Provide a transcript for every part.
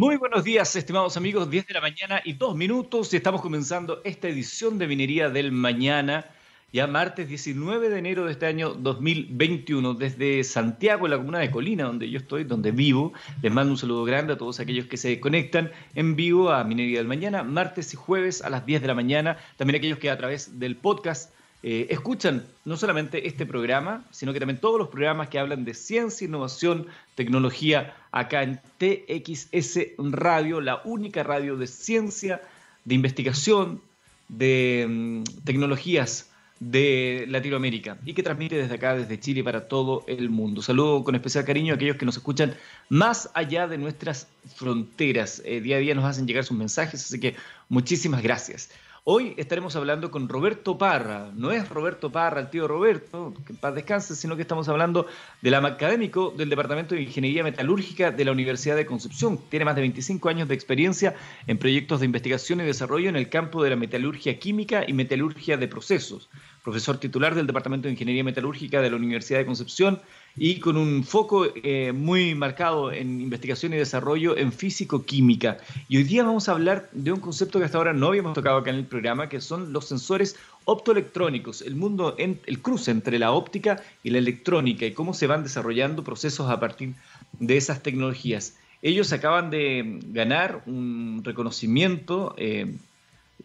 Muy buenos días, estimados amigos, 10 de la mañana y dos minutos y estamos comenzando esta edición de Minería del Mañana, ya martes 19 de enero de este año 2021, desde Santiago, en la comuna de Colina, donde yo estoy, donde vivo. Les mando un saludo grande a todos aquellos que se conectan en vivo a Minería del Mañana, martes y jueves a las 10 de la mañana, también aquellos que a través del podcast eh, escuchan no solamente este programa, sino que también todos los programas que hablan de ciencia, innovación, tecnología, acá en TXS Radio, la única radio de ciencia, de investigación, de mm, tecnologías de Latinoamérica y que transmite desde acá, desde Chile, para todo el mundo. Saludo con especial cariño a aquellos que nos escuchan más allá de nuestras fronteras. Eh, día a día nos hacen llegar sus mensajes, así que muchísimas gracias. Hoy estaremos hablando con Roberto Parra. No es Roberto Parra, el tío Roberto, que en paz descanse, sino que estamos hablando del académico del Departamento de Ingeniería Metalúrgica de la Universidad de Concepción. Tiene más de 25 años de experiencia en proyectos de investigación y desarrollo en el campo de la metalurgia química y metalurgia de procesos. Profesor titular del Departamento de Ingeniería Metalúrgica de la Universidad de Concepción y con un foco eh, muy marcado en investigación y desarrollo en físico-química. Y hoy día vamos a hablar de un concepto que hasta ahora no habíamos tocado acá en el programa, que son los sensores optoelectrónicos, el mundo, en, el cruce entre la óptica y la electrónica y cómo se van desarrollando procesos a partir de esas tecnologías. Ellos acaban de ganar un reconocimiento eh,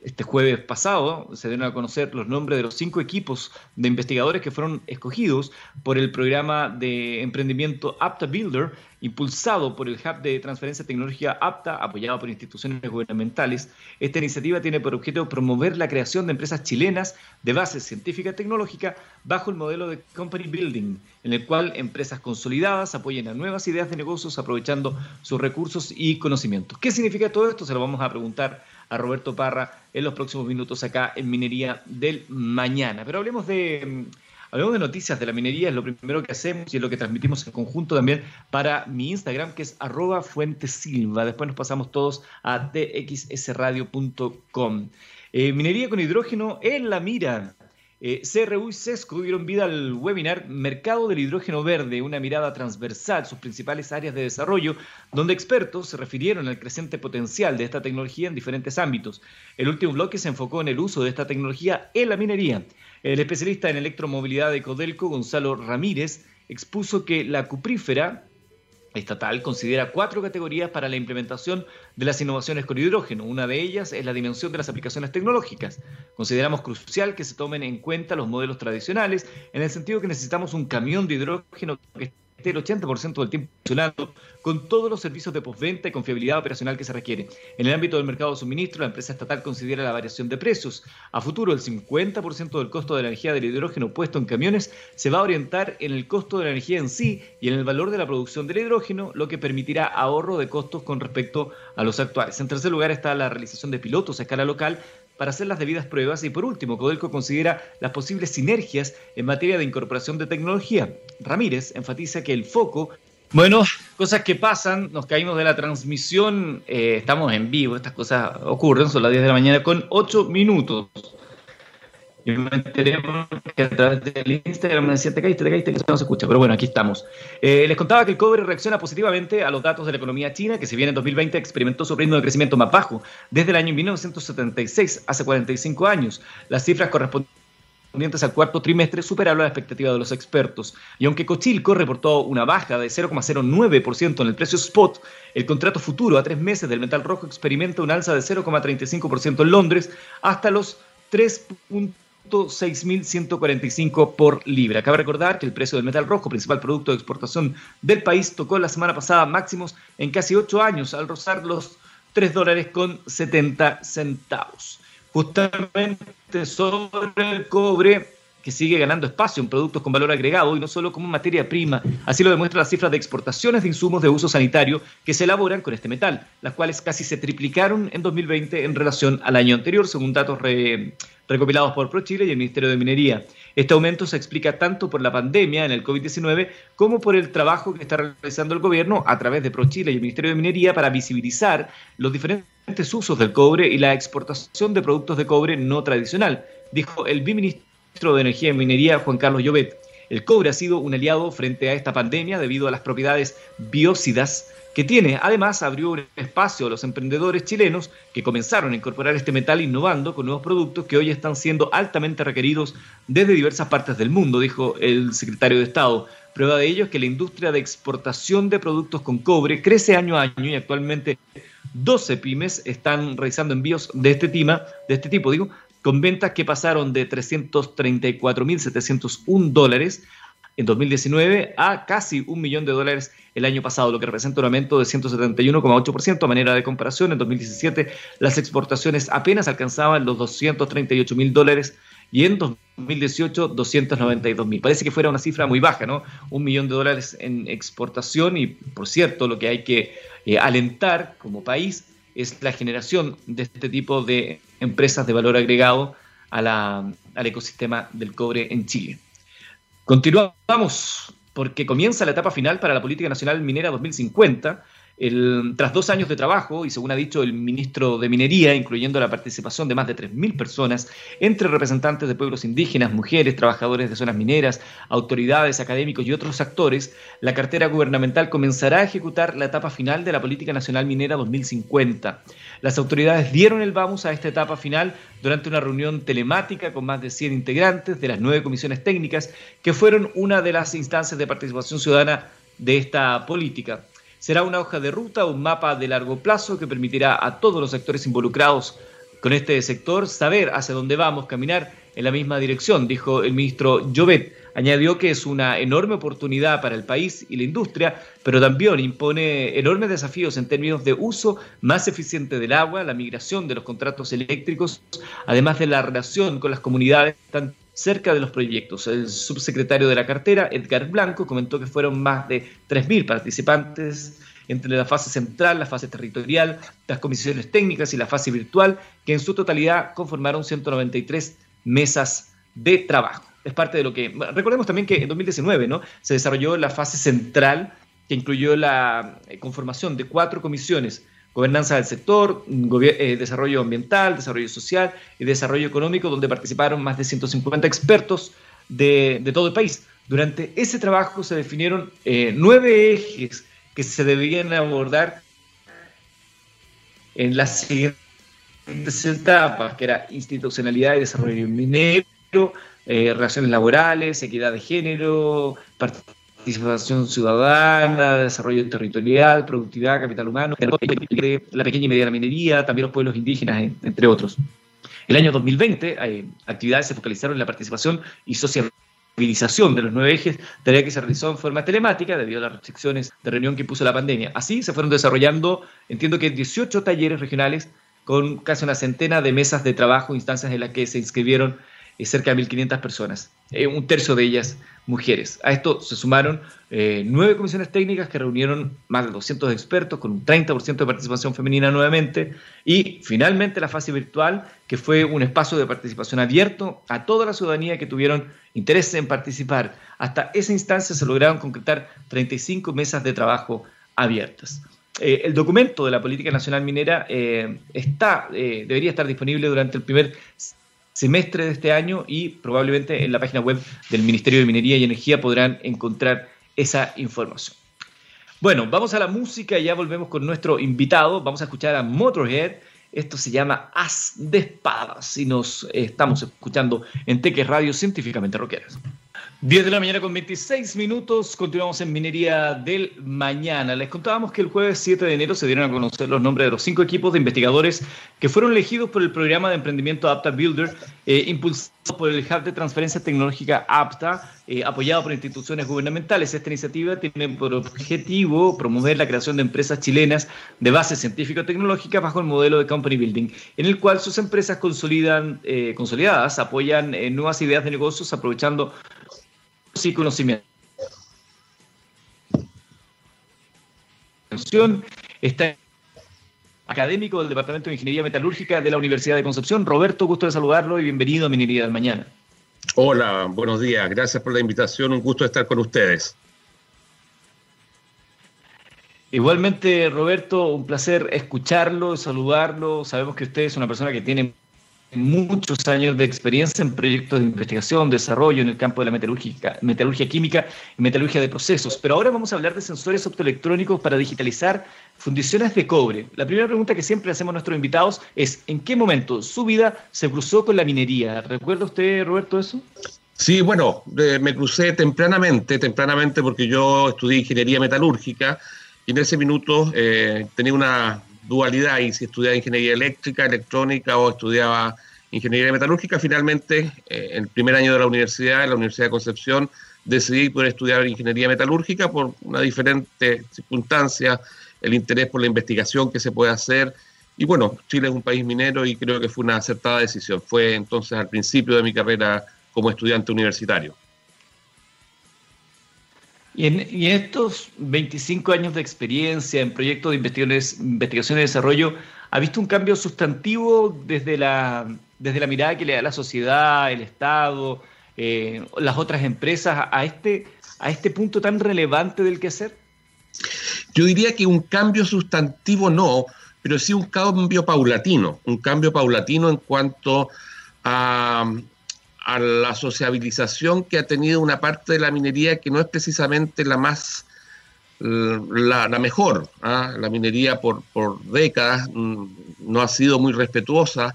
este jueves pasado se dieron a conocer los nombres de los cinco equipos de investigadores que fueron escogidos por el programa de emprendimiento Apta Builder, impulsado por el Hub de Transferencia Tecnológica Apta, apoyado por instituciones gubernamentales. Esta iniciativa tiene por objeto promover la creación de empresas chilenas de base científica y tecnológica bajo el modelo de Company Building, en el cual empresas consolidadas apoyen a nuevas ideas de negocios aprovechando sus recursos y conocimientos. ¿Qué significa todo esto? Se lo vamos a preguntar a Roberto Parra en los próximos minutos acá en Minería del Mañana. Pero hablemos de, mm, hablemos de noticias de la minería, es lo primero que hacemos y es lo que transmitimos en conjunto también para mi Instagram, que es arroba fuentesilva. Después nos pasamos todos a txsradio.com. Eh, minería con hidrógeno en la mira. Eh, CRU y CESCO dieron vida al webinar Mercado del Hidrógeno Verde, una mirada transversal, sus principales áreas de desarrollo, donde expertos se refirieron al creciente potencial de esta tecnología en diferentes ámbitos. El último bloque se enfocó en el uso de esta tecnología en la minería. El especialista en electromovilidad de Codelco, Gonzalo Ramírez, expuso que la cuprífera, estatal considera cuatro categorías para la implementación de las innovaciones con hidrógeno. Una de ellas es la dimensión de las aplicaciones tecnológicas. Consideramos crucial que se tomen en cuenta los modelos tradicionales, en el sentido que necesitamos un camión de hidrógeno que el 80% del tiempo funcionando con todos los servicios de postventa y confiabilidad operacional que se requiere. En el ámbito del mercado de suministro, la empresa estatal considera la variación de precios. A futuro, el 50% del costo de la energía del hidrógeno puesto en camiones se va a orientar en el costo de la energía en sí y en el valor de la producción del hidrógeno, lo que permitirá ahorro de costos con respecto a los actuales. En tercer lugar está la realización de pilotos a escala local para hacer las debidas pruebas y por último, Codelco considera las posibles sinergias en materia de incorporación de tecnología. Ramírez enfatiza que el foco... Bueno, cosas que pasan, nos caímos de la transmisión, eh, estamos en vivo, estas cosas ocurren, son las 10 de la mañana con 8 minutos. Y me enteré que a través del Instagram me decía, te caíste, te caíste, que no se escucha. Pero bueno, aquí estamos. Eh, les contaba que el cobre reacciona positivamente a los datos de la economía china, que si bien en 2020 experimentó su ritmo de crecimiento más bajo desde el año 1976, hace 45 años. Las cifras correspondientes al cuarto trimestre superaron la expectativa de los expertos. Y aunque Cochilco reportó una baja de 0,09% en el precio spot, el contrato futuro a tres meses del metal rojo experimenta un alza de 0,35% en Londres hasta los 3. 6.145 por libra. Cabe recordar que el precio del metal rojo, principal producto de exportación del país, tocó la semana pasada máximos en casi 8 años al rozar los 3 dólares con 70 centavos. Justamente sobre el cobre, que sigue ganando espacio en productos con valor agregado y no solo como materia prima. Así lo demuestra las cifras de exportaciones de insumos de uso sanitario que se elaboran con este metal, las cuales casi se triplicaron en 2020 en relación al año anterior, según datos recopilados por ProChile y el Ministerio de Minería. Este aumento se explica tanto por la pandemia en el COVID-19 como por el trabajo que está realizando el gobierno a través de ProChile y el Ministerio de Minería para visibilizar los diferentes usos del cobre y la exportación de productos de cobre no tradicional, dijo el biministro ministro de Energía y Minería, Juan Carlos Llobet. El cobre ha sido un aliado frente a esta pandemia debido a las propiedades biócidas que tiene. Además, abrió un espacio a los emprendedores chilenos que comenzaron a incorporar este metal innovando con nuevos productos que hoy están siendo altamente requeridos desde diversas partes del mundo, dijo el secretario de Estado. Prueba de ello es que la industria de exportación de productos con cobre crece año a año y actualmente 12 pymes están realizando envíos de este, tema, de este tipo, digo, con ventas que pasaron de 334.701 dólares en 2019 a casi un millón de dólares el año pasado, lo que representa un aumento de 171,8%. A manera de comparación, en 2017 las exportaciones apenas alcanzaban los 238 mil dólares y en 2018 292 mil. Parece que fuera una cifra muy baja, ¿no? Un millón de dólares en exportación y, por cierto, lo que hay que eh, alentar como país es la generación de este tipo de empresas de valor agregado al ecosistema del cobre en Chile. Continuamos porque comienza la etapa final para la Política Nacional Minera 2050 tras dos años de trabajo, y según ha dicho el ministro de Minería, incluyendo la participación de más de 3.000 personas, entre representantes de pueblos indígenas, mujeres, trabajadores de zonas mineras, autoridades, académicos y otros actores, la cartera gubernamental comenzará a ejecutar la etapa final de la Política Nacional Minera 2050. Las autoridades dieron el vamos a esta etapa final durante una reunión telemática con más de 100 integrantes de las nueve comisiones técnicas, que fueron una de las instancias de participación ciudadana de esta política. Será una hoja de ruta, un mapa de largo plazo que permitirá a todos los sectores involucrados con este sector saber hacia dónde vamos, caminar en la misma dirección, dijo el ministro Jovet. Añadió que es una enorme oportunidad para el país y la industria, pero también impone enormes desafíos en términos de uso más eficiente del agua, la migración de los contratos eléctricos, además de la relación con las comunidades, cerca de los proyectos. El subsecretario de la cartera, Edgar Blanco, comentó que fueron más de 3.000 participantes entre la fase central, la fase territorial, las comisiones técnicas y la fase virtual, que en su totalidad conformaron 193 mesas de trabajo. Es parte de lo que... Recordemos también que en 2019 ¿no? se desarrolló la fase central, que incluyó la eh, conformación de cuatro comisiones gobernanza del sector, eh, desarrollo ambiental, desarrollo social y desarrollo económico, donde participaron más de 150 expertos de, todo el país. Durante ese trabajo se definieron eh, nueve ejes que se debían abordar en las siguientes etapas, que era institucionalidad y desarrollo minero, eh, relaciones laborales, equidad de género, participación participación ciudadana, desarrollo territorial, productividad, capital humano, la pequeña y mediana minería, también los pueblos indígenas, entre otros. El año 2020, hay actividades se focalizaron en la participación y socialización de los nueve ejes, tarea que se realizó en forma telemática debido a las restricciones de reunión que impuso la pandemia. Así se fueron desarrollando, entiendo que 18 talleres regionales con casi una centena de mesas de trabajo, instancias en las que se inscribieron eh, cerca de 1.500 personas, eh, un tercio de ellas mujeres. A esto se sumaron eh, nueve comisiones técnicas que reunieron más de 200 expertos con un 30% de participación femenina nuevamente y finalmente la fase virtual que fue un espacio de participación abierto a toda la ciudadanía que tuvieron interés en participar. Hasta esa instancia se lograron concretar 35 mesas de trabajo abiertas. el documento de la Política Nacional Minera está, debería estar disponible durante el primer semestre de este año y probablemente en la página web del Ministerio de Minería y Energía podrán encontrar esa información. Bueno, vamos a la música y ya volvemos con nuestro invitado. Vamos a escuchar a Motorhead. Esto se llama As de Espadas y nos estamos escuchando en Teques Radio Científicamente Roqueras. 10 de la mañana con 26 minutos, continuamos en Minería del Mañana. Les contábamos que el jueves 7 de enero se dieron a conocer los nombres de los cinco equipos de investigadores que fueron elegidos por el programa de emprendimiento APTA Builder, eh, impulsado por el Hub de Transferencia Tecnológica APTA, eh, apoyado por instituciones gubernamentales. Esta iniciativa tiene por objetivo promover la creación de empresas chilenas de base científico-tecnológica bajo el modelo de Company Building, en el cual sus empresas consolidan, eh, consolidadas apoyan nuevas ideas de negocios aprovechando y conocimiento. Está académico del Departamento de Ingeniería Metalúrgica de la Universidad de Concepción. Roberto, gusto de saludarlo y bienvenido a Minería del Mañana. Hola, buenos días. Gracias por la invitación. Un gusto estar con ustedes. Igualmente, Roberto, un placer escucharlo, saludarlo. Sabemos que usted es una persona que tiene muchos años de experiencia en proyectos de investigación, desarrollo en el campo de la metalurgia, metalurgia química y metalurgia de procesos. Pero ahora vamos a hablar de sensores optoelectrónicos para digitalizar fundiciones de cobre. La primera pregunta que siempre hacemos a nuestros invitados es, ¿en qué momento su vida se cruzó con la minería? ¿Recuerda usted, Roberto, eso? Sí, bueno, me crucé tempranamente, tempranamente porque yo estudié ingeniería metalúrgica y en ese minuto eh, tenía una dualidad y si estudiaba ingeniería eléctrica, electrónica o estudiaba ingeniería metalúrgica, finalmente eh, en el primer año de la universidad, en la Universidad de Concepción, decidí poder estudiar ingeniería metalúrgica por una diferente circunstancia, el interés por la investigación que se puede hacer. Y bueno, Chile es un país minero y creo que fue una acertada decisión. Fue entonces al principio de mi carrera como estudiante universitario. Y en, estos 25 años de experiencia en proyectos de investigación y desarrollo, ¿ha visto un cambio sustantivo desde la, desde la mirada que le da la sociedad, el Estado, eh, las otras empresas a este, a este punto tan relevante del quehacer? Yo diría que un cambio sustantivo no, pero sí un cambio paulatino, un cambio paulatino en cuanto a, a la sociabilización que ha tenido una parte de la minería que no es precisamente la más, la, mejor. ¿ah? La minería por, por décadas mm, no ha sido muy respetuosa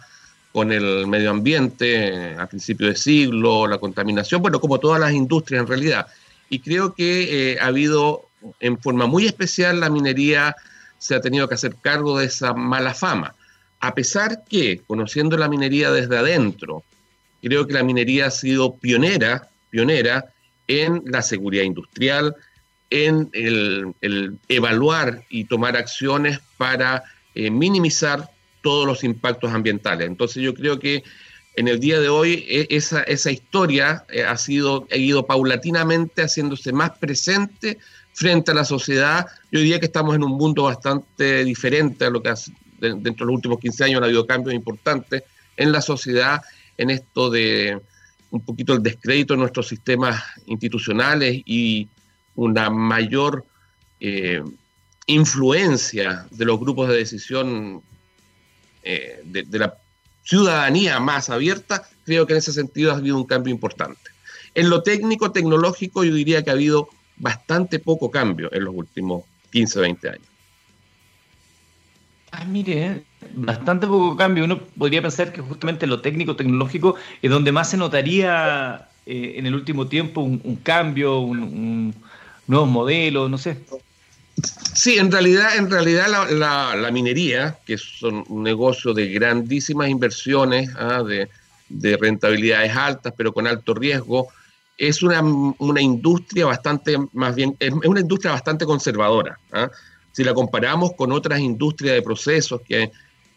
con el medio ambiente a principio de siglo, la contaminación, bueno, como todas las industrias en realidad. Y creo que eh, ha habido, en forma muy especial, la minería se ha tenido que hacer cargo de esa mala fama. A pesar que, conociendo la minería desde adentro, creo que la minería ha sido pionera, pionera en la seguridad industrial, en el, evaluar y tomar acciones para eh, minimizar todos los impactos ambientales. Entonces yo creo que en el día de hoy e, esa, historia eh, ha, sido, ha ido paulatinamente haciéndose más presente frente a la sociedad. Yo diría que estamos en un mundo bastante diferente a lo que dentro de los últimos 15 años ha habido cambios importantes en la sociedad en esto de un poquito el descrédito de nuestros sistemas institucionales y una mayor eh, influencia de los grupos de decisión eh, de, la ciudadanía más abierta, creo que en ese sentido ha habido un cambio importante. En lo técnico, tecnológico, yo diría que ha habido bastante poco cambio en los últimos 15, 20 años. Ah, mire, bastante poco cambio. Uno podría pensar que justamente lo técnico, tecnológico, es donde más se notaría eh, en el último tiempo un, cambio, un, nuevos modelos, no sé. Sí, en realidad, en realidad la, minería, que es un negocio de grandísimas inversiones, ah, de, rentabilidades altas, pero con alto riesgo, es una, industria bastante, más bien, es una industria bastante conservadora. ¿ah? Si la comparamos con otras industrias de procesos que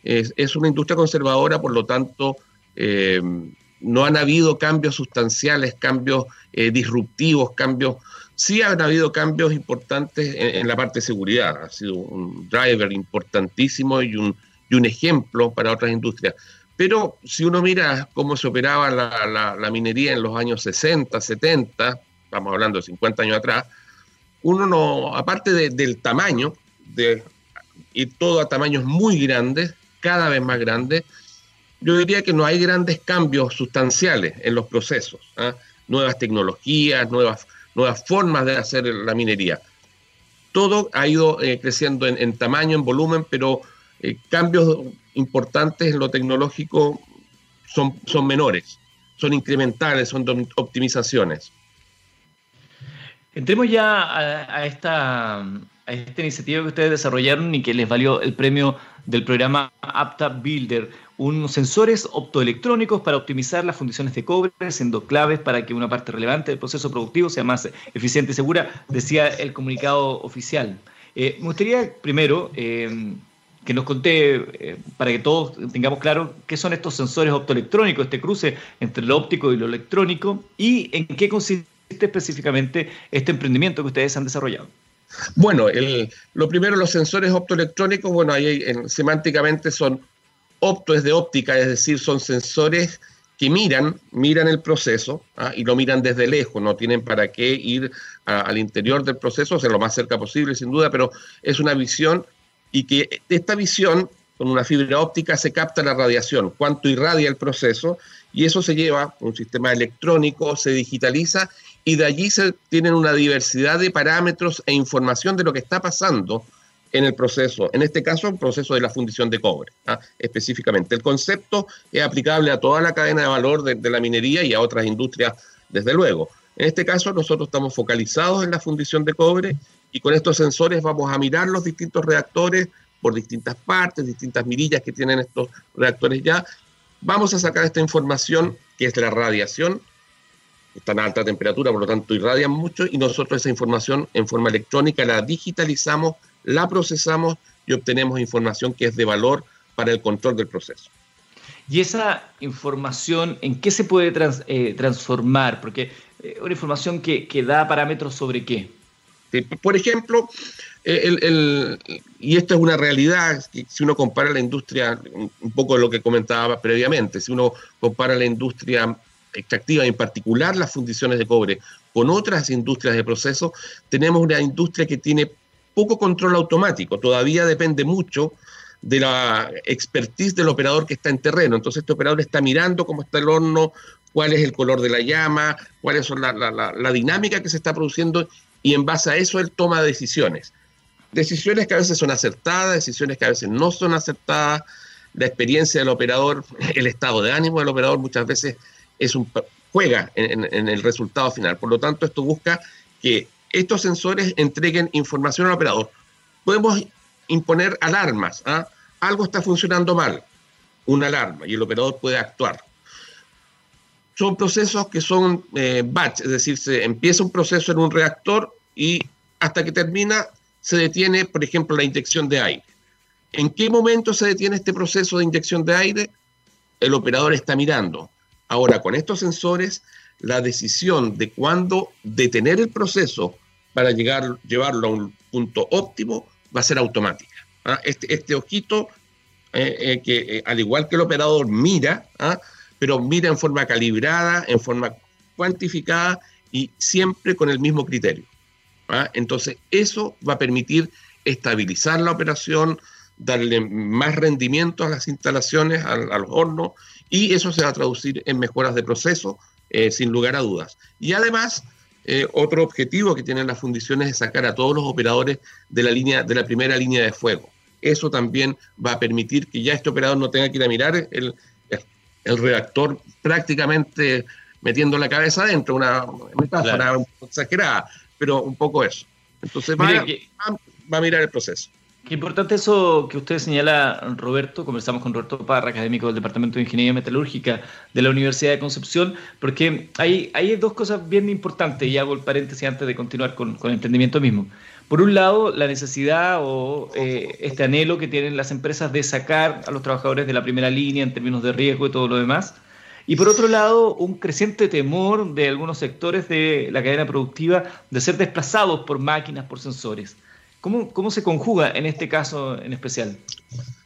es, una industria conservadora, por lo tanto, eh, no han habido cambios sustanciales, cambios eh, disruptivos, cambios... Sí han habido cambios importantes en, la parte de seguridad, ha sido un driver importantísimo y un, y un ejemplo para otras industrias. Pero si uno mira cómo se operaba la, minería en los años 60, 70, estamos hablando de 50 años atrás, uno no, aparte del tamaño, de ir todo a tamaños muy grandes, cada vez más grande, yo diría que no hay grandes cambios sustanciales en los procesos, ¿ah? nuevas tecnologías, nuevas, nuevas formas de hacer la minería. Todo ha ido eh, creciendo en, tamaño, en volumen, pero eh, cambios importantes en lo tecnológico son, son menores, son incrementales, son optimizaciones. Entremos ya a esta a esta iniciativa que ustedes desarrollaron y que les valió el premio del programa Apta Builder, unos sensores optoelectrónicos para optimizar las funciones de cobre, siendo claves para que una parte relevante del proceso productivo sea más eficiente y segura, decía el comunicado oficial. Eh, me gustaría primero eh, que nos conté, eh, para que todos tengamos claro, qué son estos sensores optoelectrónicos, este cruce entre lo óptico y lo electrónico, y en qué consiste específicamente este emprendimiento que ustedes han desarrollado. Bueno, lo primero, los sensores optoelectrónicos, bueno, ahí semánticamente son opto es de óptica, es decir, son sensores que miran, miran el proceso ¿ah? y lo miran desde lejos, no tienen para qué ir al interior del proceso, o sea, lo más cerca posible, sin duda, pero es una visión y que esta visión con una fibra óptica se capta la radiación, cuánto irradia el proceso, y eso se lleva a un sistema electrónico, se digitaliza y de allí se tienen una diversidad de parámetros e información de lo que está pasando en el proceso, en este caso el proceso de la fundición de cobre, ¿ah? específicamente. El concepto es aplicable a toda la cadena de valor de, la minería y a otras industrias, desde luego. En este caso nosotros estamos focalizados en la fundición de cobre y con estos sensores vamos a mirar los distintos reactores por distintas partes, distintas mirillas que tienen estos reactores ya. Vamos a sacar esta información que es la radiación, están a alta temperatura, por lo tanto irradian mucho y nosotros esa información en forma electrónica la digitalizamos la procesamos y obtenemos información que es de valor para el control del proceso. ¿Y esa información en qué se puede eh, transformar? Porque eh, una información que, da parámetros sobre qué. por ejemplo, eh, y esto es una realidad, si uno compara la industria, un poco de lo que comentaba previamente, si uno compara la industria extractiva, en particular las fundiciones de cobre, con otras industrias de proceso, tenemos una industria que tiene poco control automático, todavía depende mucho de la expertise del operador que está en terreno. Entonces este operador está mirando cómo está el horno, cuál es el color de la llama, cuál es la, dinámica que se está produciendo y en base a eso él toma decisiones. Decisiones que a veces son acertadas, decisiones que a veces no son acertadas. La experiencia del operador, el estado de ánimo del operador muchas veces un, juega en el resultado final. Por lo tanto, esto busca que estos sensores entreguen información al operador. Podemos imponer alarmas. ¿ah? Algo está funcionando mal, una alarma, y el operador puede actuar. Son procesos que son eh, batch, es decir, se empieza un proceso en un reactor y hasta que termina se detiene, por ejemplo, la inyección de aire. ¿En qué momento se detiene este proceso de inyección de aire? El operador está mirando. Ahora, con estos sensores, la decisión de cuándo detener el proceso para llegar, llevarlo a un punto óptimo va a ser automática. ¿ah? Este, este, ojito, eh, eh, que eh, al igual que el operador mira, ¿ah? pero mira en forma calibrada, en forma cuantificada y siempre con el mismo criterio. ¿ah? Entonces, eso va a permitir estabilizar la operación, darle más rendimiento a las instalaciones, a, los hornos, y eso se va a traducir en mejoras de proceso, sin lugar a dudas. Y además, eh, otro objetivo que tienen las fundiciones es sacar a todos los operadores de la, línea, de la primera línea de fuego. Eso también va a permitir que ya este operador no tenga que ir a mirar el, el, reactor prácticamente metiendo la cabeza adentro, una metáfora poco exagerada, pero un poco eso. Entonces va, va a mirar el proceso. Qué importante eso que usted señala, Roberto. Conversamos con Roberto Parra, académico del Departamento de Ingeniería Metalúrgica de la Universidad de Concepción, porque hay, dos cosas bien importantes, y hago el paréntesis antes de continuar con, el entendimiento mismo. Por un lado, la necesidad o eh, este anhelo que tienen las empresas de sacar a los trabajadores de la primera línea en términos de riesgo y todo lo demás. Y por otro lado, un creciente temor de algunos sectores de la cadena productiva de ser desplazados por máquinas, por sensores. ¿Cómo, se conjuga en este caso en especial?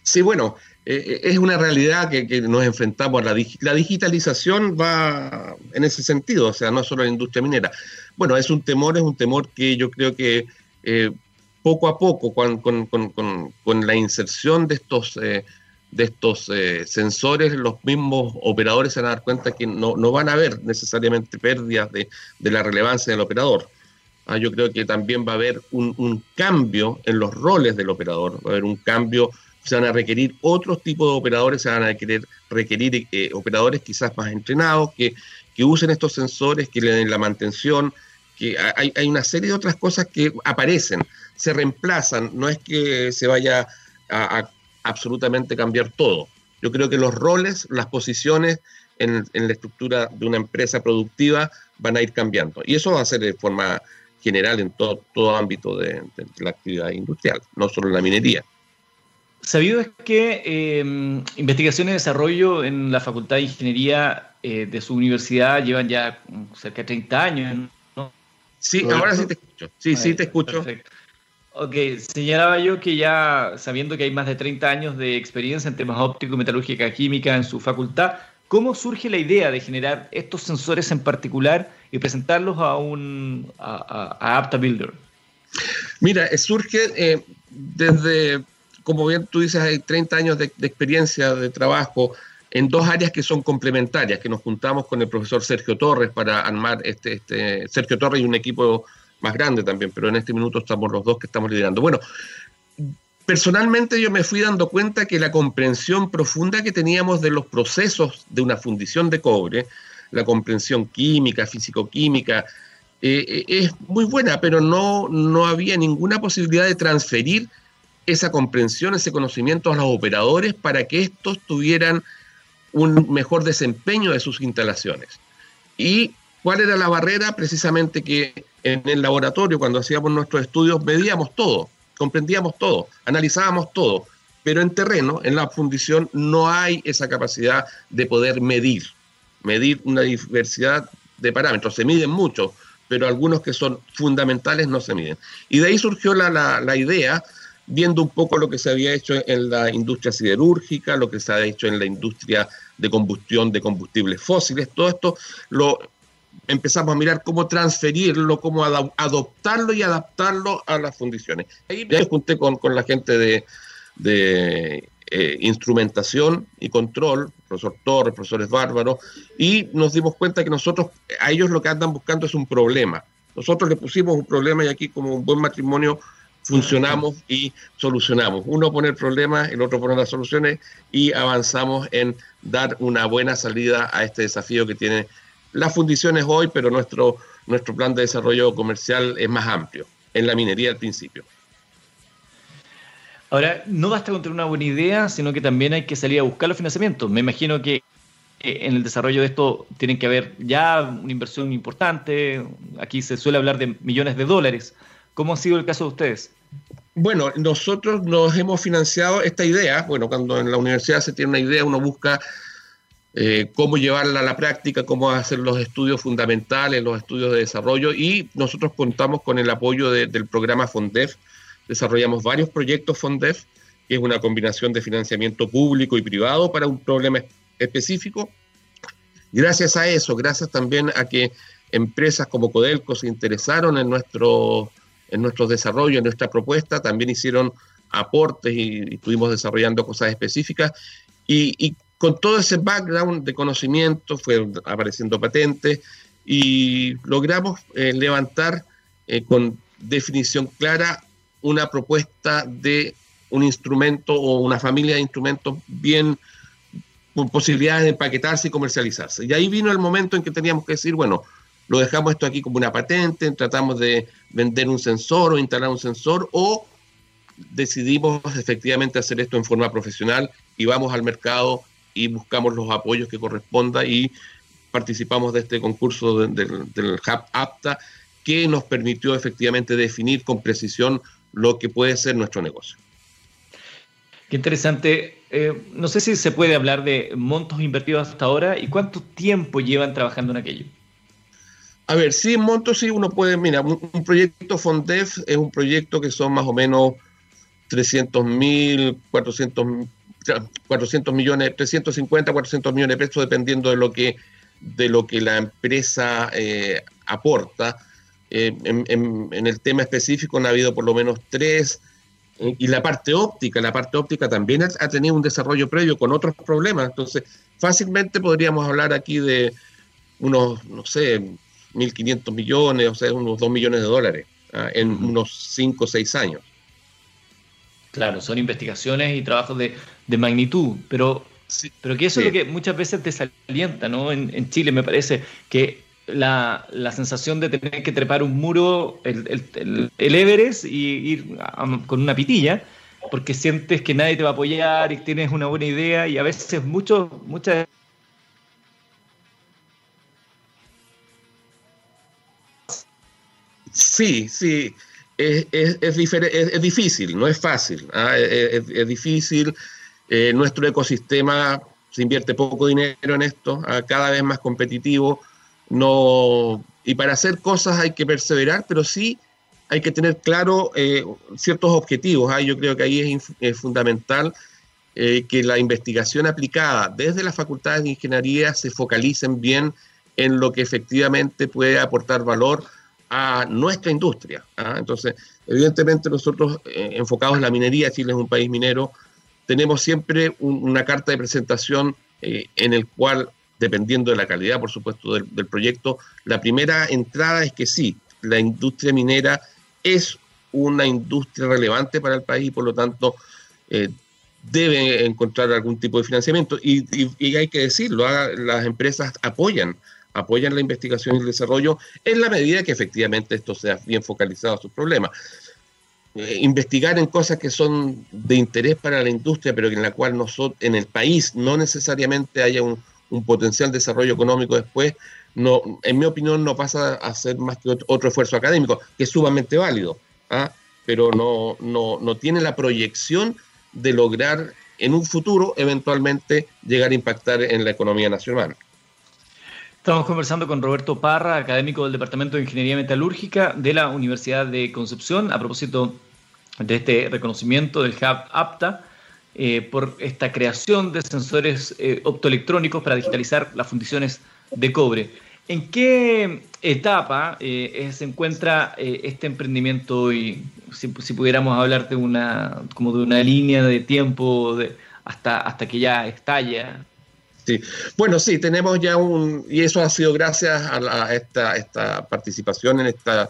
Sí, bueno, eh, eh, es una realidad que, nos enfrentamos. La, la digitalización va en ese sentido, o sea, no solo la industria minera. Bueno, es un temor, es un temor que yo creo que eh, poco a poco, con, la inserción de estos, de estos sensores, los mismos operadores se van a dar cuenta que no, van a haber necesariamente pérdidas de, de la relevancia del operador. Ah, yo creo que también va a haber un, cambio en los roles del operador, va a haber un cambio, se van a requerir otros tipos de operadores, se van a querer requerir eh, operadores quizás más entrenados, que, usen estos sensores, que le den la mantención, que hay, hay, una serie de otras cosas que aparecen, se reemplazan, no es que se vaya a, absolutamente cambiar todo. Yo creo que los roles, las posiciones en, en, la estructura de una empresa productiva van a ir cambiando. Y eso va a ser de forma general en todo, todo ámbito de, la actividad industrial, no solo en la minería. Sabido es que eh, investigación y desarrollo en la Facultad de Ingeniería eh, de su universidad llevan ya cerca de 30 años, ¿no? Sí, ahora sí te escucho. Sí, sí te escucho. Perfecto. Ok, señalaba yo que ya sabiendo que hay más de 30 años de experiencia en temas óptico, metalúrgica, química en su facultad, ¿Cómo surge la idea de generar estos sensores en particular y presentarlos a un a, Apta Builder? Mira, eh, surge eh, desde como bien tú dices, hay 30 años de, experiencia de trabajo en dos áreas que son complementarias, que nos juntamos con el profesor Sergio Torres para armar este, este Sergio Torres y un equipo más grande también, pero en este minuto estamos los dos que estamos liderando. Bueno, personalmente yo me fui dando cuenta que la comprensión profunda que teníamos de los procesos de una fundición de cobre, la comprensión química, físico-química, eh, eh, es muy buena, pero no, no había ninguna posibilidad de transferir esa comprensión, ese conocimiento a los operadores para que estos tuvieran un mejor desempeño de sus instalaciones. ¿Y cuál era la barrera? Precisamente que en el laboratorio, cuando hacíamos nuestros estudios, medíamos todo comprendíamos todo, analizábamos todo, pero en terreno, en la fundición, no hay esa capacidad de poder medir, medir una diversidad de parámetros. Se miden mucho, pero algunos que son fundamentales no se miden. Y de ahí surgió la, la, idea, viendo un poco lo que se había hecho en la industria siderúrgica, lo que se ha hecho en la industria de combustión de combustibles fósiles, todo esto lo empezamos a mirar cómo transferirlo, cómo adoptarlo y adaptarlo a las fundiciones. Ahí me junté con, la gente de, eh, instrumentación y control, profesor Torres, profesores Bárbaros, y nos dimos cuenta que nosotros, a ellos lo que andan buscando es un problema. Nosotros le pusimos un problema y aquí como un buen matrimonio funcionamos y solucionamos. Uno pone el problema, el otro pone las soluciones y avanzamos en dar una buena salida a este desafío que tiene las fundiciones hoy, pero nuestro, nuestro plan de desarrollo comercial es más amplio, en la minería al principio. Ahora, no basta con tener una buena idea, sino que también hay que salir a buscar los financiamientos. Me imagino que eh, en el desarrollo de esto tiene que haber ya una inversión importante. Aquí se suele hablar de millones de dólares. ¿Cómo ha sido el caso de ustedes? Bueno, nosotros nos hemos financiado esta idea. Bueno, cuando en la universidad se tiene una idea, uno busca eh, cómo llevarla a la práctica, cómo hacer los estudios fundamentales, los estudios de desarrollo y nosotros contamos con el apoyo del programa FONDEF. Desarrollamos varios proyectos FONDEF, que es una combinación de financiamiento público y privado para un problema específico. Gracias a eso, gracias también a que empresas como Codelco se interesaron en nuestro, en nuestro desarrollo, en nuestra propuesta, también hicieron aportes y, estuvimos desarrollando cosas específicas. Y, y, con todo ese background de conocimiento, fue apareciendo patentes y logramos eh, levantar eh, con definición clara una propuesta de un instrumento o una familia de instrumentos bien con posibilidades de empaquetarse y comercializarse. Y ahí vino el momento en que teníamos que decir, bueno, lo dejamos esto aquí como una patente, tratamos de vender un sensor o instalar un sensor o decidimos efectivamente hacer esto en forma profesional y vamos al mercado y buscamos los apoyos que corresponda y participamos de este concurso del Hub APTA que nos permitió efectivamente definir con precisión lo que puede ser nuestro negocio. Qué interesante. Eh, no sé si se puede hablar de montos invertidos hasta ahora y cuánto tiempo llevan trabajando en aquello. A ver, sí, montos sí uno puede, mira, un, proyecto FONDEF es un proyecto que son más o menos 300 mil, 400 400 millones, 350, 400 millones de pesos, dependiendo de lo que, de lo que la empresa eh, aporta. Eh, en, el tema específico han habido por lo menos tres. Eh, y la parte óptica, la parte óptica también ha, tenido un desarrollo previo con otros problemas. Entonces, fácilmente podríamos hablar aquí de unos, no sé, 1.500 millones, o sea, unos 2 millones de dólares ah, en unos 5 o 6 años. Claro, son investigaciones y trabajos de, magnitud, pero, pero que eso es lo que muchas veces desalienta, ¿no? En, Chile me parece que la, sensación de tener que trepar un muro, el, el, Everest, y ir con una pitilla, porque sientes que nadie te va a apoyar y tienes una buena idea, y a veces mucho, muchas Sí, sí es, es, es, difícil, no es fácil, ¿ah? es, difícil. Eh, nuestro ecosistema se invierte poco dinero en esto, ¿ah? cada vez más competitivo. No, y para hacer cosas hay que perseverar, pero sí hay que tener claro eh, ciertos objetivos. ¿ah? Yo creo que ahí es, fundamental eh, que la investigación aplicada desde las facultades de ingeniería se focalicen bien en lo que efectivamente puede aportar valor a nuestra industria. ¿ah? Entonces, evidentemente nosotros eh, enfocados en la minería, Chile es un país minero, tenemos siempre una carta de presentación eh, en el cual, dependiendo de la calidad, por supuesto, del, proyecto, la primera entrada es que sí, la industria minera es una industria relevante para el país y por lo tanto eh, debe encontrar algún tipo de financiamiento. Y, hay que decirlo, ¿ah? las empresas apoyan apoyan la investigación y el desarrollo en la medida que efectivamente esto sea bien focalizado a sus problemas. Eh, investigar en cosas que son de interés para la industria, pero en la cual nosotros, en el país no necesariamente haya un, potencial desarrollo económico después, en mi opinión no pasa a ser más que otro, esfuerzo académico, que es sumamente válido, ¿ah? pero no, no, no tiene la proyección de lograr en un futuro eventualmente llegar a impactar en la economía nacional. Estamos conversando con Roberto Parra, académico del Departamento de Ingeniería Metalúrgica de la Universidad de Concepción, a propósito de este reconocimiento del Hub APTA eh, por esta creación de sensores eh, optoelectrónicos para digitalizar las fundiciones de cobre. ¿En qué etapa eh, se encuentra este emprendimiento hoy? Si, pudiéramos hablar de una, como de una línea de tiempo hasta, hasta que ya estalla Sí. Bueno, sí, tenemos ya un, y eso ha sido gracias a, esta, esta, participación en esta,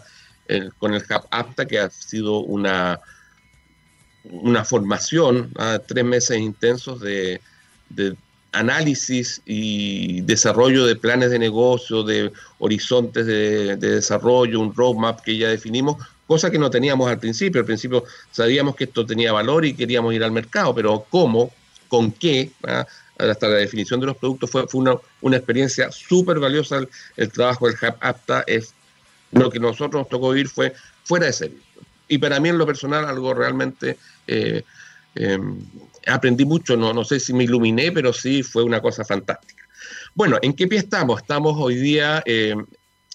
con el Hub APTA, que ha sido una, una formación, a tres meses intensos de, análisis y desarrollo de planes de negocio, de horizontes de, desarrollo, un roadmap que ya definimos, cosa que no teníamos al principio. Al principio sabíamos que esto tenía valor y queríamos ir al mercado, pero ¿cómo? ¿Con qué? ¿Ah? Hasta la definición de los productos fue, fue una, una, experiencia súper valiosa. El, trabajo del Hub APTA es lo que nosotros nos tocó vivir fue fuera de serie. Y para mí en lo personal algo realmente eh, em, aprendí mucho, no, no sé si me iluminé, pero sí fue una cosa fantástica. Bueno, ¿en qué pie estamos? Estamos hoy día, em,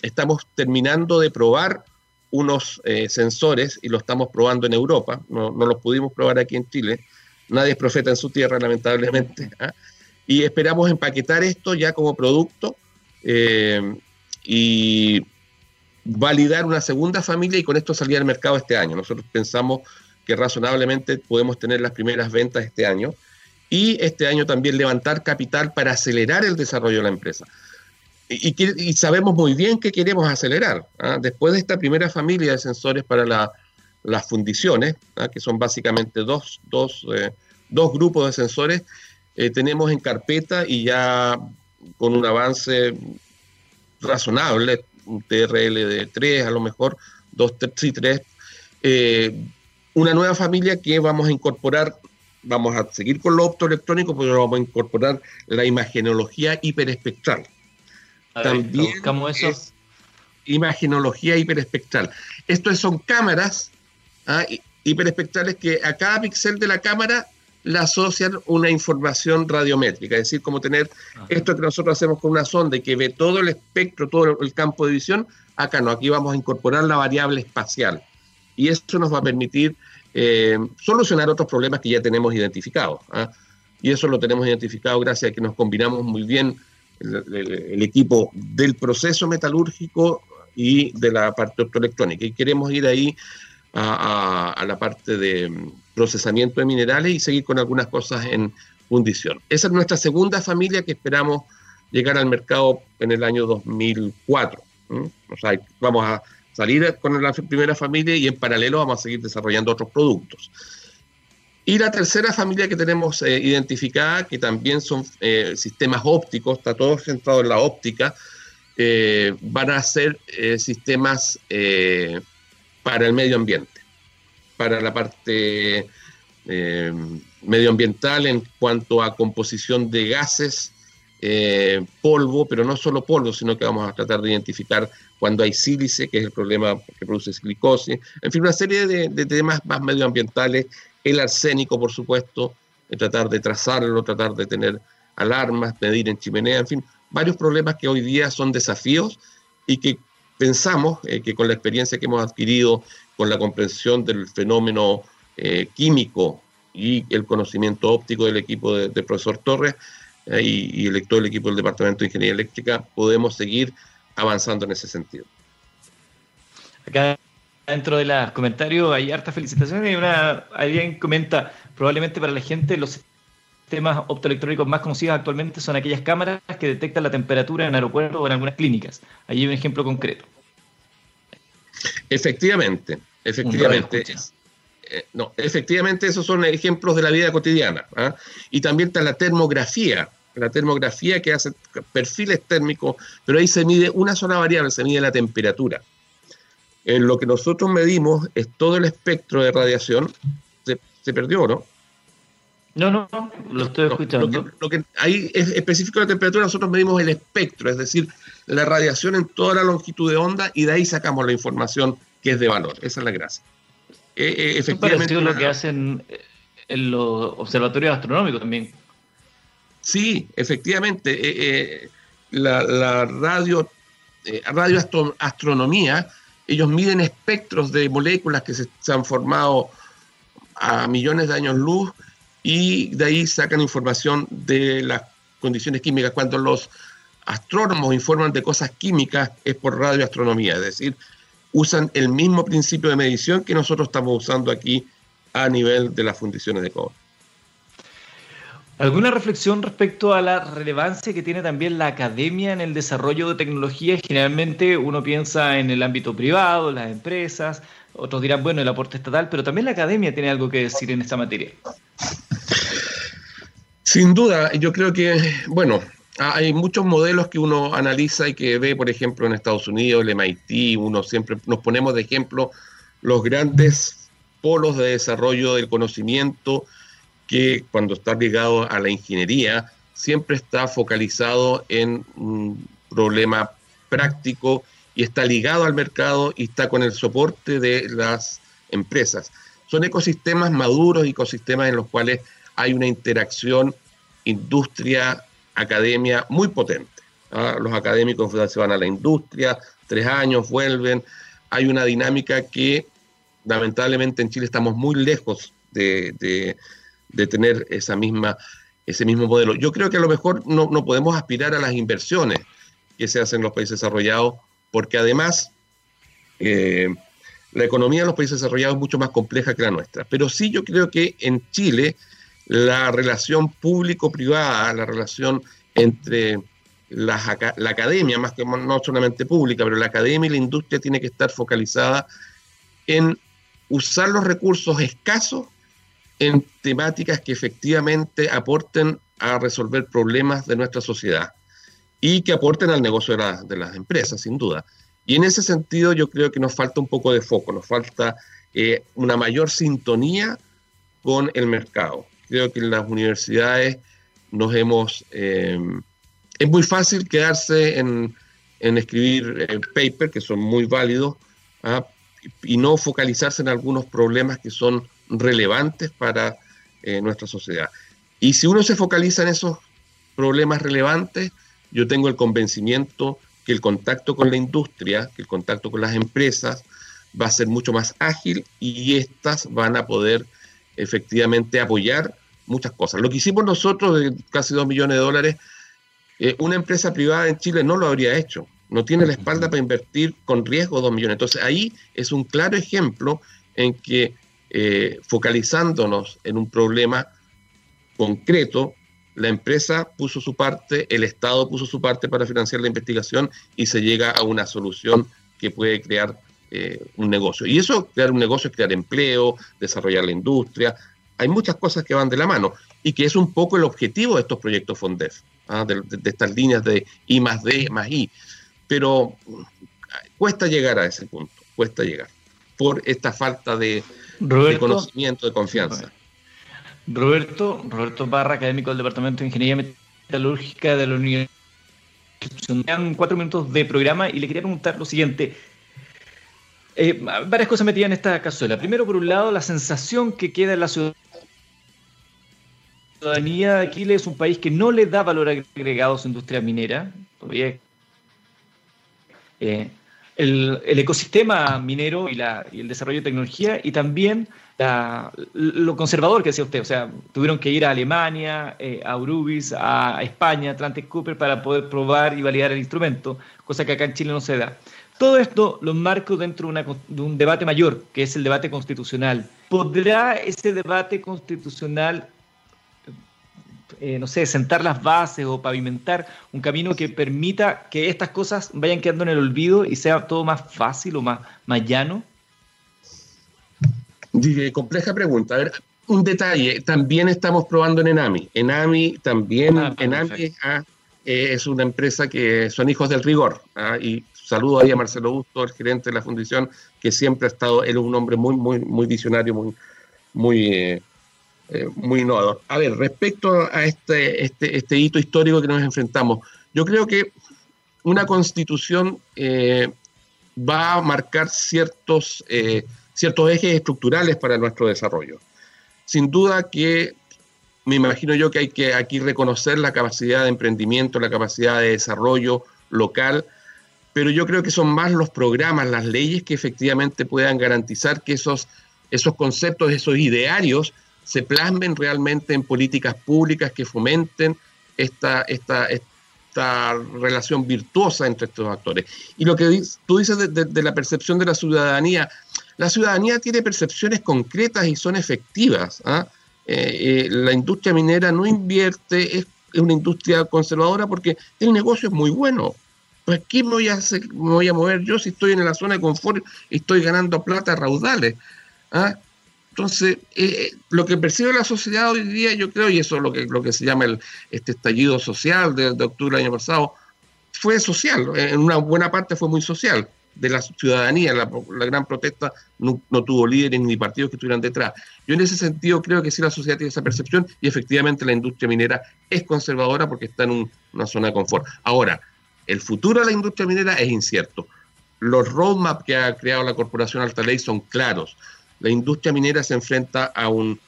estamos terminando de probar unos eh, sensores y lo estamos probando en Europa, no, no, los pudimos probar aquí en Chile, nadie es profeta en su tierra, lamentablemente. ¿ah? Y esperamos empaquetar esto ya como producto eh, y validar una segunda familia y con esto salir al mercado este año. Nosotros pensamos que razonablemente podemos tener las primeras ventas este año y este año también levantar capital para acelerar el desarrollo de la empresa. Y, sabemos muy bien que queremos acelerar. ¿ah? Después de esta primera familia de sensores para las fundiciones, ¿ah? que son básicamente dos, dos, eh, dos grupos de sensores, eh, tenemos en carpeta y ya con un avance razonable, un TRL de 3, a lo mejor 2, 3, 3, una nueva familia que vamos a incorporar, vamos a seguir con lo optoelectrónico, pero vamos a incorporar la imagenología hiperespectral. También ¿cómo eso? imagenología hiperespectral. Estos son cámaras ¿ah? hiperespectrales que a cada píxel de la cámara le asocian una información radiométrica, es decir, como tener esto que nosotros hacemos con una sonda y que ve todo el espectro, todo el campo de visión, acá no, aquí vamos a incorporar la variable espacial. Y eso nos va a permitir eh, solucionar otros problemas que ya tenemos identificados. ¿ah? Y eso lo tenemos identificado gracias a que nos combinamos muy bien el, equipo del proceso metalúrgico y de la parte optoelectrónica. Y queremos ir ahí a la parte de procesamiento de minerales y seguir con algunas cosas en fundición. Esa es nuestra segunda familia que esperamos llegar al mercado en el año 2004. O sea, vamos a salir con la primera familia y en paralelo vamos a seguir desarrollando otros productos. Y la tercera familia que tenemos eh, identificada, que también son eh, sistemas ópticos, está todo centrado en la óptica, eh, van a ser sistemas para el medio ambiente para la parte eh, medioambiental en cuanto a composición de gases, eh, polvo, pero no solo polvo, sino que vamos a tratar de identificar cuando hay sílice, que es el problema que produce silicosis, en fin, una serie de, temas más medioambientales, el arsénico, por supuesto, tratar de trazarlo, tratar de tener alarmas, medir en chimenea, en fin, varios problemas que hoy día son desafíos y que pensamos eh, que con la experiencia que hemos adquirido con la comprensión del fenómeno eh, químico y el conocimiento óptico del equipo del de profesor Torres eh, y, el, todo el equipo del Departamento de Ingeniería Eléctrica, podemos seguir avanzando en ese sentido. Acá dentro de los comentarios hay hartas felicitaciones y una, alguien comenta, probablemente para la gente los sistemas optoelectrónicos más conocidos actualmente son aquellas cámaras que detectan la temperatura en aeropuertos o en algunas clínicas. Allí hay un ejemplo concreto. Efectivamente, efectivamente. Eh, no, efectivamente esos son ejemplos de la vida cotidiana. ¿ah? Y también está la termografía, la termografía que hace perfiles térmicos, pero ahí se mide una sola variable, se mide la temperatura. En lo que nosotros medimos es todo el espectro de radiación, se, perdió, ¿no? No, no, lo estoy escuchando. lo, que, ahí es específico de la temperatura, nosotros medimos el espectro, es decir, la radiación en toda la longitud de onda y de ahí sacamos la información que es de valor. Esa es la gracia. Eh, eh, efectivamente. lo que hacen en los observatorios astronómicos también. Sí, efectivamente. Eh, la, radio, radioastronomía, ellos miden espectros de moléculas que se, han formado a millones de años luz y de ahí sacan información de las condiciones químicas. Cuando los astrónomos informan de cosas químicas es por radioastronomía, es decir, usan el mismo principio de medición que nosotros estamos usando aquí a nivel de las fundiciones de cobre. ¿Alguna reflexión respecto a la relevancia que tiene también la academia en el desarrollo de tecnología? Generalmente uno piensa en el ámbito privado, las empresas, otros dirán, bueno, el aporte estatal, pero también la academia tiene algo que decir en esta materia. Sin duda, yo creo que, bueno, hay muchos modelos que uno analiza y que ve, por ejemplo, en Estados Unidos, el MIT, uno siempre nos ponemos de ejemplo los grandes polos de desarrollo del conocimiento que cuando está ligado a la ingeniería siempre está focalizado en un problema práctico y está ligado al mercado y está con el soporte de las empresas. Son ecosistemas maduros, ecosistemas en los cuales hay una interacción industria academia muy potente. ¿ah? Los académicos se van a la industria, tres años, vuelven. Hay una dinámica que lamentablemente en Chile estamos muy lejos de, tener esa misma, ese mismo modelo. Yo creo que a lo mejor no, podemos aspirar a las inversiones que se hacen en los países desarrollados, porque además eh, la economía de los países desarrollados es mucho más compleja que la nuestra. Pero sí yo creo que en Chile la relación público-privada, la relación entre la, academia, más que no solamente pública, pero la academia y la industria tiene que estar focalizada en usar los recursos escasos en temáticas que efectivamente aporten a resolver problemas de nuestra sociedad y que aporten al negocio de, las empresas, sin duda. Y en ese sentido yo creo que nos falta un poco de foco, nos falta eh, una mayor sintonía con el mercado creo que en las universidades nos hemos... Eh, es muy fácil quedarse en, escribir eh, papers que son muy válidos ¿ah? y no focalizarse en algunos problemas que son relevantes para eh, nuestra sociedad. Y si uno se focaliza en esos problemas relevantes, yo tengo el convencimiento que el contacto con la industria, que el contacto con las empresas va a ser mucho más ágil y estas van a poder efectivamente apoyar muchas cosas. Lo que hicimos nosotros de casi 2 millones de dólares, eh, una empresa privada en Chile no lo habría hecho. No tiene la espalda para invertir con riesgo 2 millones. Entonces ahí es un claro ejemplo en que eh, focalizándonos en un problema concreto, la empresa puso su parte, el Estado puso su parte para financiar la investigación y se llega a una solución que puede crear eh, un negocio. Y eso, crear un negocio es crear empleo, desarrollar la industria, hay muchas cosas que van de la mano y que es un poco el objetivo de estos proyectos FONDEF, ¿ah? de, estas líneas de I más D más I. Pero mm, cuesta llegar a ese punto, cuesta llegar, por esta falta de, conocimiento, de confianza. Roberto, Roberto Barra, académico del Departamento de Ingeniería Metalúrgica de la Universidad. Quedan cuatro minutos de programa y le quería preguntar lo siguiente. Eh, varias cosas metidas en esta cazuela. Primero, por un lado, la sensación que queda en la ciudad ciudadanía de Chile es un país que no le da valor agregado a su industria minera. Todavía eh, el, ecosistema minero y, el desarrollo de tecnología y también lo conservador que decía usted. O sea, tuvieron que ir a Alemania, eh, a Urubis, a, España, Atlantic Cooper para poder probar y validar el instrumento, cosa que acá en Chile no se da. Todo esto lo marco dentro de, un debate mayor, que es el debate constitucional. ¿Podrá ese debate constitucional, eh, no sé, sentar las bases o pavimentar un camino que permita que estas cosas vayan quedando en el olvido y sea todo más fácil o más, más llano? Compleja pregunta. A ver, un detalle, también estamos probando en Enami. Enami también, ah, Enami ah, eh, es una empresa que son hijos del rigor. Ah, y saludo ahí a Marcelo Busto, el gerente de la fundación, que siempre ha estado, él es un hombre muy, muy, muy visionario, muy, muy, eh, eh, muy innovador. A ver, respecto a este, este, este hito histórico que nos enfrentamos, yo creo que una constitución va a marcar ciertos, ciertos ejes estructurales para nuestro desarrollo. Sin duda que me imagino yo que hay que aquí reconocer la capacidad de emprendimiento, la capacidad de desarrollo local, pero yo creo que son más los programas, las leyes que efectivamente puedan garantizar que esos, esos conceptos, esos idearios se plasmen realmente en políticas públicas que fomenten esta, esta, esta relación virtuosa entre estos actores. Y lo que tú dices de la percepción de la ciudadanía, la ciudadanía tiene percepciones concretas y son efectivas. ¿ah? Eh, eh, la industria minera no invierte, es, una industria conservadora porque el negocio es muy bueno. Pues ¿qué me voy a, hacer, mover yo si estoy en la zona de confort y estoy ganando plata raudales? ¿ah? Entonces, eh, lo que percibe la sociedad hoy día, yo creo, y eso es lo que, lo que se llama el, este estallido social de, de octubre del año pasado, fue social, en una buena parte fue muy social de la ciudadanía, la, gran protesta no, tuvo líderes ni partidos que estuvieran detrás. Yo en ese sentido creo que sí la sociedad tiene esa percepción y efectivamente la industria minera es conservadora porque está en una zona de confort. Ahora, el futuro de la industria minera es incierto. Los roadmaps que ha creado la corporación Alta Ley son claros. La industria minera se enfrenta a un...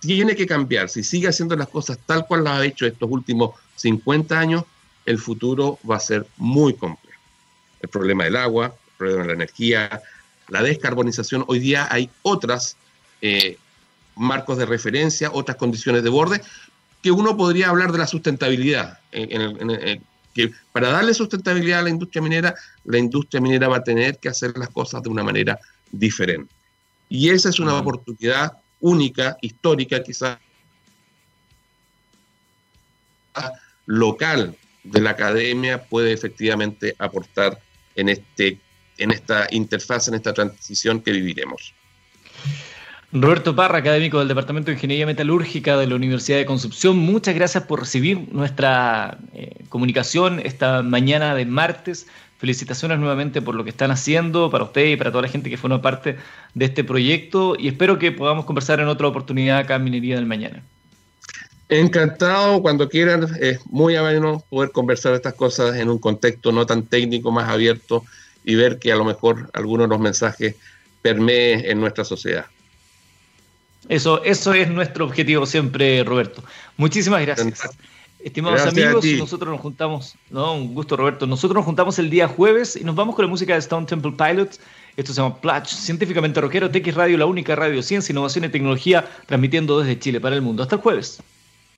Tiene que cambiar. Si sigue haciendo las cosas tal cual las ha hecho estos últimos 50 años, el futuro va a ser muy complejo. El problema del agua, problema de la energía, la descarbonización. Hoy día hay otras eh, marcos de referencia, otras condiciones de borde, que uno podría hablar de la sustentabilidad. Que para darle sustentabilidad a la industria minera, la industria minera va a tener que hacer las cosas de una manera diferente. Y esa es una oportunidad única, histórica, quizás local de la academia puede efectivamente aportar en este en esta interfaz, en esta transición que viviremos. Roberto Parra, académico del Departamento de Ingeniería Metalúrgica de la Universidad de Concepción, muchas gracias por recibir nuestra eh, comunicación esta mañana de martes. Felicitaciones nuevamente por lo que están haciendo para usted y para toda la gente que forma parte de este proyecto y espero que podamos conversar en otra oportunidad acá en Minería del Mañana. Encantado, cuando quieran, es muy ameno poder conversar estas cosas en un contexto no tan técnico, más abierto y ver que a lo mejor algunos de los mensajes permeen en nuestra sociedad. Eso, eso es nuestro objetivo siempre, Roberto. Muchísimas gracias. Estimados amigos, nosotros nos juntamos, ¿no? Un gusto, Roberto. Nosotros nos juntamos el día jueves y nos vamos con la música de Stone Temple Pilots. Esto se llama Platch, científicamente rockero, TX Radio, la única radio, ciencia, innovación y tecnología, transmitiendo desde Chile para el mundo. Hasta el jueves.